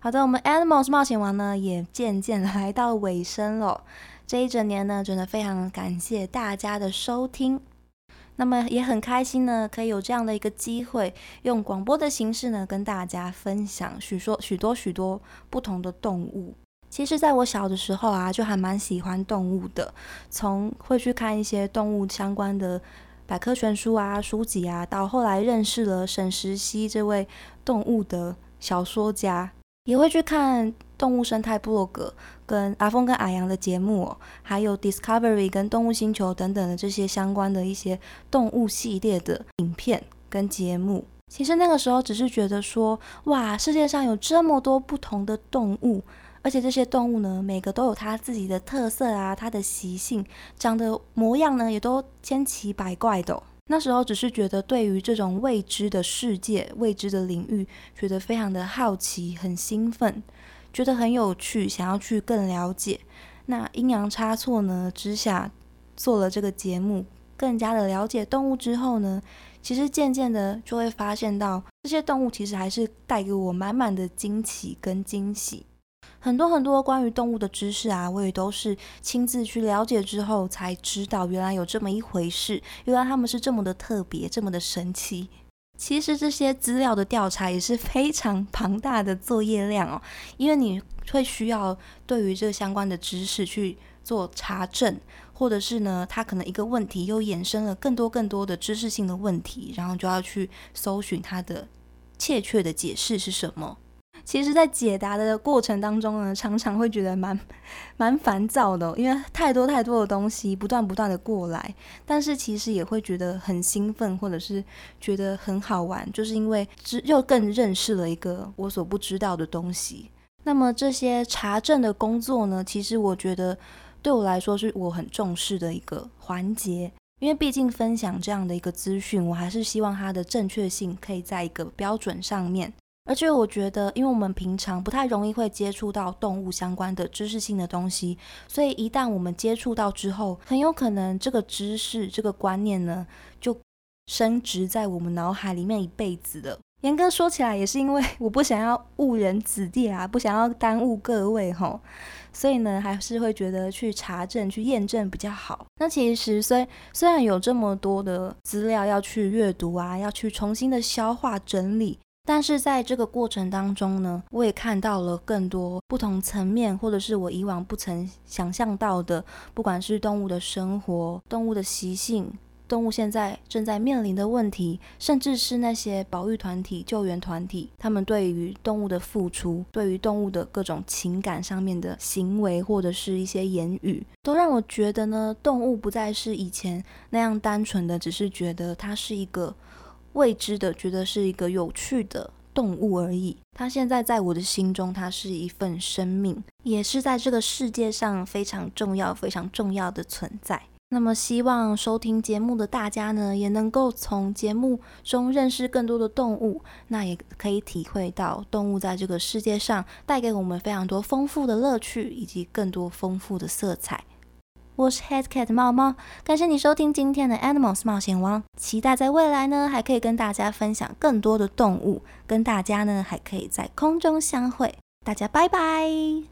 好的，我们 Animals 冒险王呢也渐渐来到尾声了。这一整年呢，真的非常感谢大家的收听。那么也很开心呢，可以有这样的一个机会，用广播的形式呢，跟大家分享许多许多许多不同的动物。其实，在我小的时候啊，就还蛮喜欢动物的，从会去看一些动物相关的百科全书啊、书籍啊，到后来认识了沈石溪这位动物的小说家。也会去看动物生态部落格，跟阿峰跟阿阳的节目，还有 Discovery 跟动物星球等等的这些相关的一些动物系列的影片跟节目。其实那个时候只是觉得说，哇，世界上有这么多不同的动物，而且这些动物呢，每个都有它自己的特色啊，它的习性，长的模样呢，也都千奇百怪的。那时候只是觉得对于这种未知的世界、未知的领域，觉得非常的好奇、很兴奋，觉得很有趣，想要去更了解。那阴阳差错呢之下做了这个节目，更加的了解动物之后呢，其实渐渐的就会发现到这些动物其实还是带给我满满的惊奇跟惊喜。很多很多关于动物的知识啊，我也都是亲自去了解之后才知道，原来有这么一回事，原来他们是这么的特别，这么的神奇。其实这些资料的调查也是非常 庞大的作业量哦，因为你会需要对于这相关的知识去做查证，或者是呢，它可能一个问题又衍生了更多更多的知识性的问题，然后就要去搜寻它的确的解释是什么。其实，在解答的过程当中呢，常常会觉得蛮蛮烦躁的，因为太多太多的东西不断不断的过来。但是其实也会觉得很兴奋，或者是觉得很好玩，就是因为知又更认识了一个我所不知道的东西。那么这些查证的工作呢，其实我觉得对我来说是我很重视的一个环节，因为毕竟分享这样的一个资讯，我还是希望它的正确性可以在一个标准上面。而且我觉得，因为我们平常不太容易会接触到动物相关的知识性的东西，所以一旦我们接触到之后，很有可能这个知识、这个观念呢，就升值在我们脑海里面一辈子了。严格说起来，也是因为我不想要误人子弟啊，不想要耽误各位吼，所以呢，还是会觉得去查证、去验证比较好。那其实虽虽然有这么多的资料要去阅读啊，要去重新的消化整理。但是在这个过程当中呢，我也看到了更多不同层面，或者是我以往不曾想象到的，不管是动物的生活、动物的习性、动物现在正在面临的问题，甚至是那些保育团体、救援团体，他们对于动物的付出，对于动物的各种情感上面的行为，或者是一些言语，都让我觉得呢，动物不再是以前那样单纯的，只是觉得它是一个。未知的，觉得是一个有趣的动物而已。它现在在我的心中，它是一份生命，也是在这个世界上非常重要、非常重要的存在。那么，希望收听节目的大家呢，也能够从节目中认识更多的动物，那也可以体会到动物在这个世界上带给我们非常多丰富的乐趣，以及更多丰富的色彩。我是 Head Cat 猫猫，感谢你收听今天的 Animals 冒险王，期待在未来呢，还可以跟大家分享更多的动物，跟大家呢还可以在空中相会，大家拜拜。